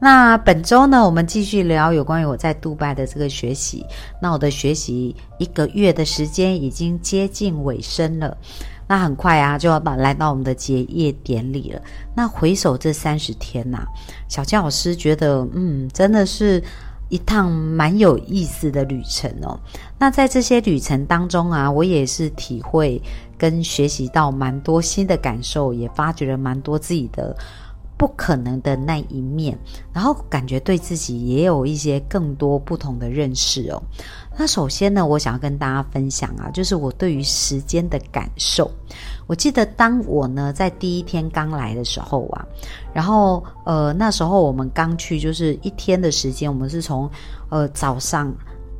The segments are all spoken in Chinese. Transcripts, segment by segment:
那本周呢，我们继续聊有关于我在杜拜的这个学习。那我的学习一个月的时间已经接近尾声了，那很快啊就要到来到我们的结业典礼了。那回首这三十天呐，小佳老师觉得，嗯，真的是一趟蛮有意思的旅程哦。那在这些旅程当中啊，我也是体会跟学习到蛮多新的感受，也发掘了蛮多自己的。不可能的那一面，然后感觉对自己也有一些更多不同的认识哦。那首先呢，我想要跟大家分享啊，就是我对于时间的感受。我记得当我呢在第一天刚来的时候啊，然后呃那时候我们刚去，就是一天的时间，我们是从呃早上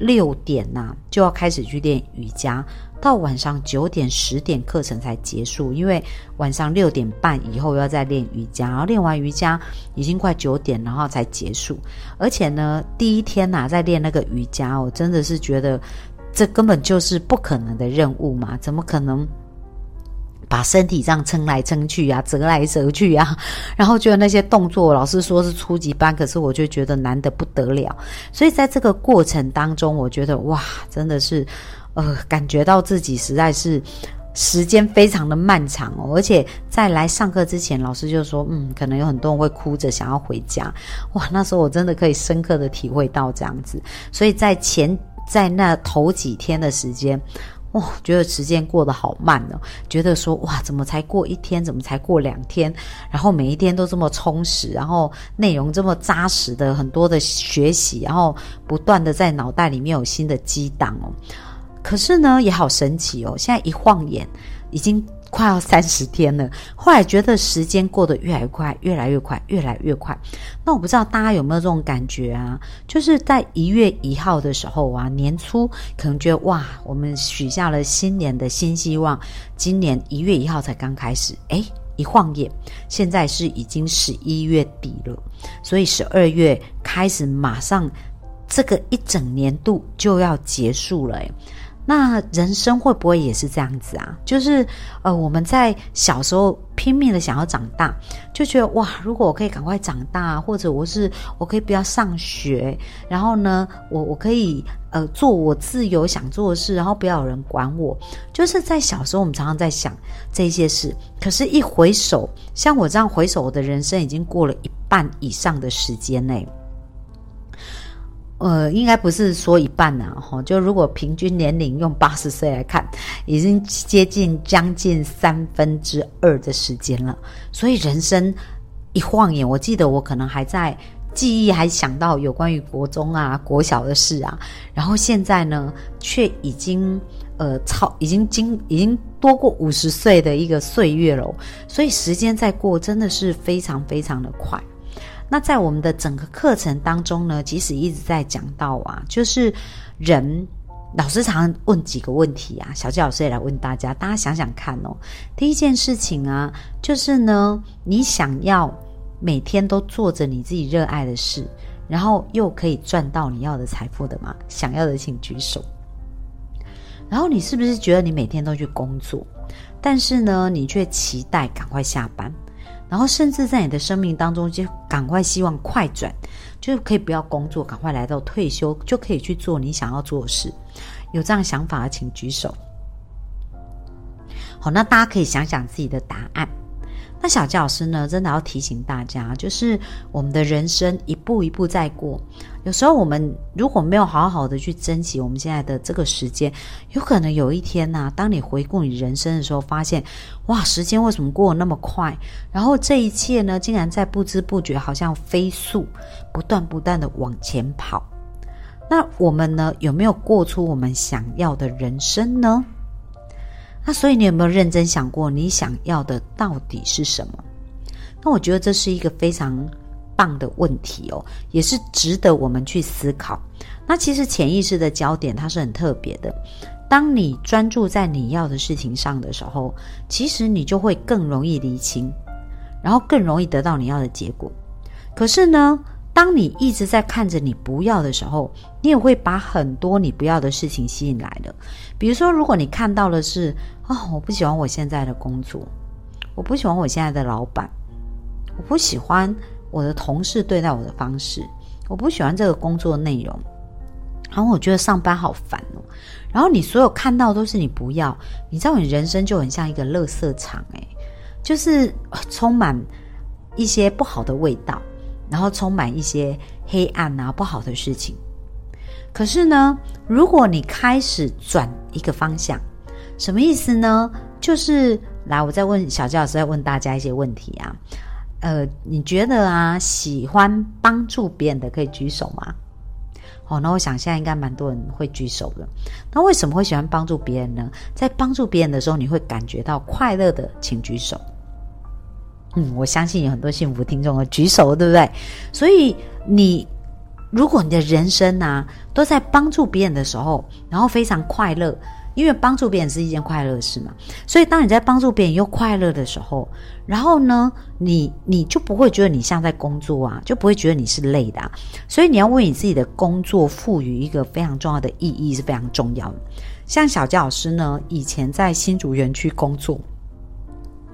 六点呐就要开始去练瑜伽。到晚上九点十点课程才结束，因为晚上六点半以后要再练瑜伽，然后练完瑜伽已经快九点，然后才结束。而且呢，第一天呐在练那个瑜伽，我真的是觉得这根本就是不可能的任务嘛，怎么可能把身体这样撑来撑去啊，折来折去啊？然后觉得那些动作，老师说是初级班，可是我就觉得难得不得了。所以在这个过程当中，我觉得哇，真的是。呃，感觉到自己实在是时间非常的漫长哦，而且在来上课之前，老师就说，嗯，可能有很多人会哭着想要回家。哇，那时候我真的可以深刻的体会到这样子。所以在前在那头几天的时间，哦，觉得时间过得好慢哦，觉得说，哇，怎么才过一天，怎么才过两天，然后每一天都这么充实，然后内容这么扎实的很多的学习，然后不断的在脑袋里面有新的激荡哦。可是呢，也好神奇哦！现在一晃眼，已经快要三十天了。后来觉得时间过得越来越快，越来越快，越来越快。那我不知道大家有没有这种感觉啊？就是在一月一号的时候啊，年初可能觉得哇，我们许下了新年的新希望。今年一月一号才刚开始，诶，一晃眼，现在是已经十一月底了。所以十二月开始，马上这个一整年度就要结束了，诶。那人生会不会也是这样子啊？就是呃，我们在小时候拼命的想要长大，就觉得哇，如果我可以赶快长大，或者我是我可以不要上学，然后呢，我我可以呃做我自由想做的事，然后不要有人管我。就是在小时候，我们常常在想这些事，可是，一回首，像我这样回首，我的人生已经过了一半以上的时间内。呃，应该不是说一半呐，哈，就如果平均年龄用八十岁来看，已经接近将近三分之二的时间了。所以人生一晃眼，我记得我可能还在记忆，还想到有关于国中啊、国小的事啊，然后现在呢，却已经呃超，已经经已经多过五十岁的一个岁月了。所以时间在过，真的是非常非常的快。那在我们的整个课程当中呢，即使一直在讲到啊，就是人老师常常问几个问题啊，小纪老师也来问大家，大家想想看哦。第一件事情啊，就是呢，你想要每天都做着你自己热爱的事，然后又可以赚到你要的财富的吗？想要的请举手。然后你是不是觉得你每天都去工作，但是呢，你却期待赶快下班？然后，甚至在你的生命当中，就赶快希望快转，就可以不要工作，赶快来到退休，就可以去做你想要做的事。有这样想法的，请举手。好，那大家可以想想自己的答案。那小教师呢，真的要提醒大家，就是我们的人生一步一步在过。有时候我们如果没有好好的去珍惜我们现在的这个时间，有可能有一天呢，当你回顾你人生的时候，发现哇，时间为什么过得那么快？然后这一切呢，竟然在不知不觉，好像飞速，不断不断的往前跑。那我们呢，有没有过出我们想要的人生呢？那所以你有没有认真想过，你想要的到底是什么？那我觉得这是一个非常棒的问题哦，也是值得我们去思考。那其实潜意识的焦点它是很特别的。当你专注在你要的事情上的时候，其实你就会更容易厘清，然后更容易得到你要的结果。可是呢，当你一直在看着你不要的时候，你也会把很多你不要的事情吸引来的。比如说，如果你看到的是哦，我不喜欢我现在的工作，我不喜欢我现在的老板，我不喜欢我的同事对待我的方式，我不喜欢这个工作内容，然后我觉得上班好烦哦。然后你所有看到都是你不要，你知道你人生就很像一个垃圾场，诶，就是充满一些不好的味道。然后充满一些黑暗啊，不好的事情。可是呢，如果你开始转一个方向，什么意思呢？就是来，我再问小教老师，再问大家一些问题啊。呃，你觉得啊，喜欢帮助别人的可以举手吗？哦，那我想现在应该蛮多人会举手的。那为什么会喜欢帮助别人呢？在帮助别人的时候，你会感觉到快乐的，请举手。嗯，我相信有很多幸福听众会举手，对不对？所以你，如果你的人生呢都在帮助别人的时候，然后非常快乐，因为帮助别人是一件快乐的事嘛。所以当你在帮助别人又快乐的时候，然后呢，你你就不会觉得你像在工作啊，就不会觉得你是累的。所以你要为你自己的工作赋予一个非常重要的意义是非常重要的。像小杰老师呢，以前在新竹园区工作。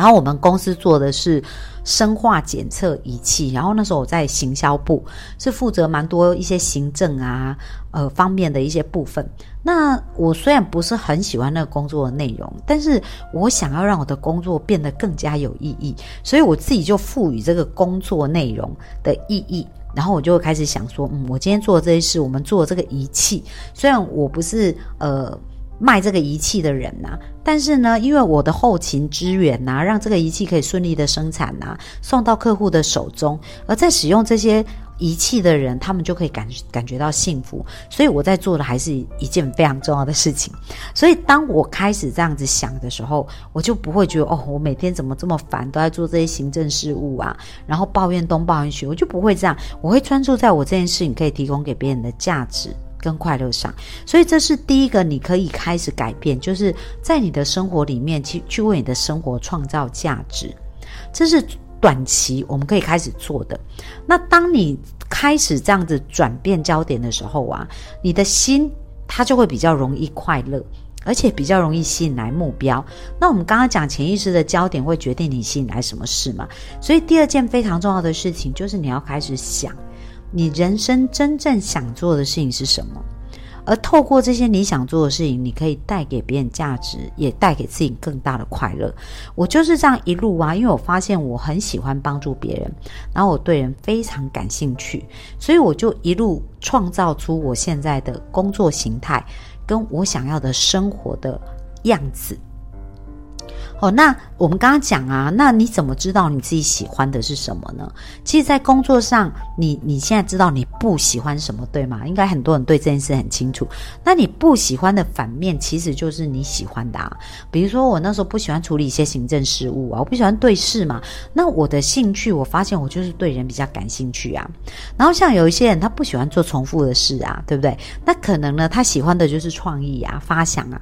然后我们公司做的是生化检测仪器，然后那时候我在行销部是负责蛮多一些行政啊呃方面的一些部分。那我虽然不是很喜欢那个工作的内容，但是我想要让我的工作变得更加有意义，所以我自己就赋予这个工作内容的意义。然后我就开始想说，嗯，我今天做的这些事，我们做这个仪器，虽然我不是呃。卖这个仪器的人呐，但是呢，因为我的后勤支援呐，让这个仪器可以顺利的生产呐，送到客户的手中，而在使用这些仪器的人，他们就可以感感觉到幸福。所以我在做的还是一件非常重要的事情。所以当我开始这样子想的时候，我就不会觉得哦，我每天怎么这么烦，都在做这些行政事务啊，然后抱怨东抱怨西，我就不会这样，我会专注在我这件事情可以提供给别人的价值。跟快乐上，所以这是第一个你可以开始改变，就是在你的生活里面去去为你的生活创造价值，这是短期我们可以开始做的。那当你开始这样子转变焦点的时候啊，你的心它就会比较容易快乐，而且比较容易吸引来目标。那我们刚刚讲潜意识的焦点会决定你吸引来什么事嘛？所以第二件非常重要的事情就是你要开始想。你人生真正想做的事情是什么？而透过这些你想做的事情，你可以带给别人价值，也带给自己更大的快乐。我就是这样一路啊，因为我发现我很喜欢帮助别人，然后我对人非常感兴趣，所以我就一路创造出我现在的工作形态，跟我想要的生活的样子。哦，那我们刚刚讲啊，那你怎么知道你自己喜欢的是什么呢？其实，在工作上，你你现在知道你不喜欢什么，对吗？应该很多人对这件事很清楚。那你不喜欢的反面，其实就是你喜欢的啊。比如说，我那时候不喜欢处理一些行政事务啊，我不喜欢对事嘛。那我的兴趣，我发现我就是对人比较感兴趣啊。然后像有一些人，他不喜欢做重复的事啊，对不对？那可能呢，他喜欢的就是创意啊、发想啊。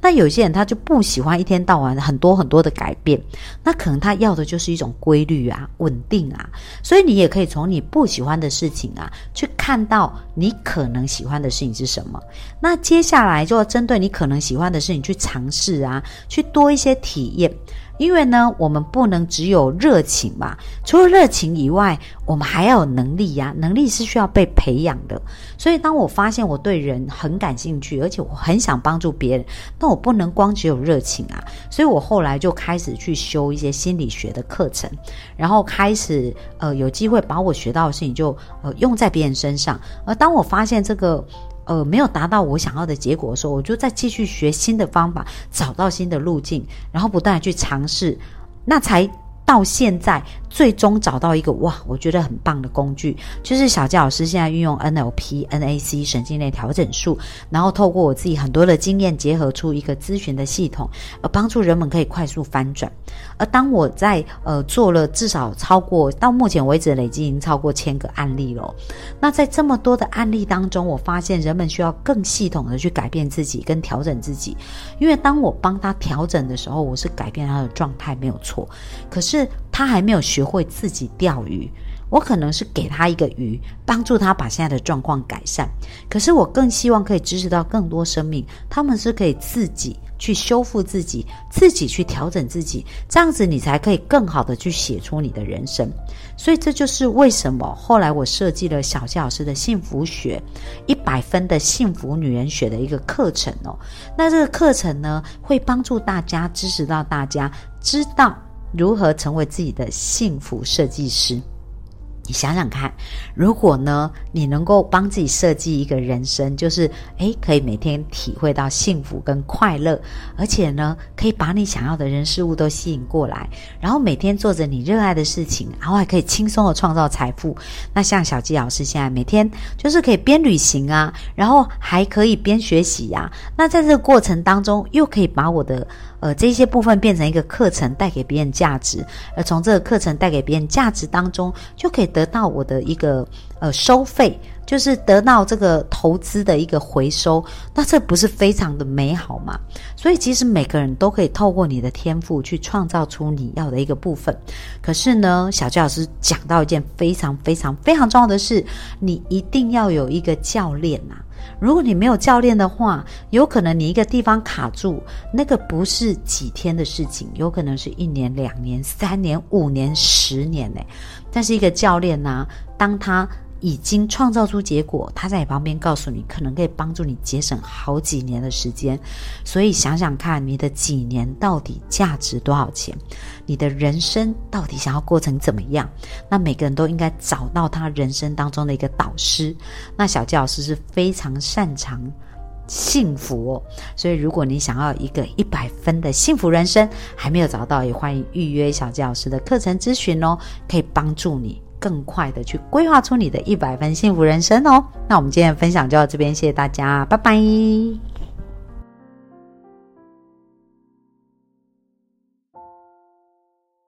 那有些人他就不喜欢一天到晚很多。很多的改变，那可能他要的就是一种规律啊、稳定啊，所以你也可以从你不喜欢的事情啊，去看到你可能喜欢的事情是什么。那接下来就要针对你可能喜欢的事情去尝试啊，去多一些体验。因为呢，我们不能只有热情嘛，除了热情以外，我们还要有能力呀。能力是需要被培养的。所以，当我发现我对人很感兴趣，而且我很想帮助别人，那我不能光只有热情啊。所以我后来就开始去修一些心理学的课程，然后开始呃有机会把我学到的事情就呃用在别人身上。而当我发现这个。呃，没有达到我想要的结果的时候，我就再继续学新的方法，找到新的路径，然后不断去尝试，那才到现在最终找到一个哇，我觉得很棒的工具，就是小佳老师现在运用 NLP、NAC 神经类调整术，然后透过我自己很多的经验，结合出一个咨询的系统，而帮助人们可以快速翻转。而当我在呃做了至少超过到目前为止累计已经超过千个案例了，那在这么多的案例当中，我发现人们需要更系统的去改变自己跟调整自己，因为当我帮他调整的时候，我是改变他的状态没有错，可是他还没有学会自己钓鱼。我可能是给他一个鱼，帮助他把现在的状况改善。可是我更希望可以支持到更多生命，他们是可以自己去修复自己，自己去调整自己，这样子你才可以更好的去写出你的人生。所以这就是为什么后来我设计了小谢老师的幸福学一百分的幸福女人学的一个课程哦。那这个课程呢，会帮助大家支持到大家知道如何成为自己的幸福设计师。你想想看，如果呢，你能够帮自己设计一个人生，就是诶，可以每天体会到幸福跟快乐，而且呢，可以把你想要的人事物都吸引过来，然后每天做着你热爱的事情，然后还可以轻松的创造财富。那像小纪老师现在每天就是可以边旅行啊，然后还可以边学习呀。那在这个过程当中，又可以把我的。呃，这些部分变成一个课程，带给别人价值，而从这个课程带给别人价值当中，就可以得到我的一个呃收费，就是得到这个投资的一个回收，那这不是非常的美好吗？所以其实每个人都可以透过你的天赋去创造出你要的一个部分。可是呢，小教老师讲到一件非常非常非常重要的事，你一定要有一个教练呐。如果你没有教练的话，有可能你一个地方卡住，那个不是几天的事情，有可能是一年、两年、三年、五年、十年呢。但是一个教练呢，当他已经创造出结果，他在你旁边告诉你，可能可以帮助你节省好几年的时间。所以想想看，你的几年到底价值多少钱？你的人生到底想要过成怎么样？那每个人都应该找到他人生当中的一个导师。那小教老师是非常擅长幸福哦，所以如果你想要一个一百分的幸福人生，还没有找到，也欢迎预约小教老师的课程咨询哦，可以帮助你。更快的去规划出你的一百分幸福人生哦。那我们今天的分享就到这边，谢谢大家，拜拜。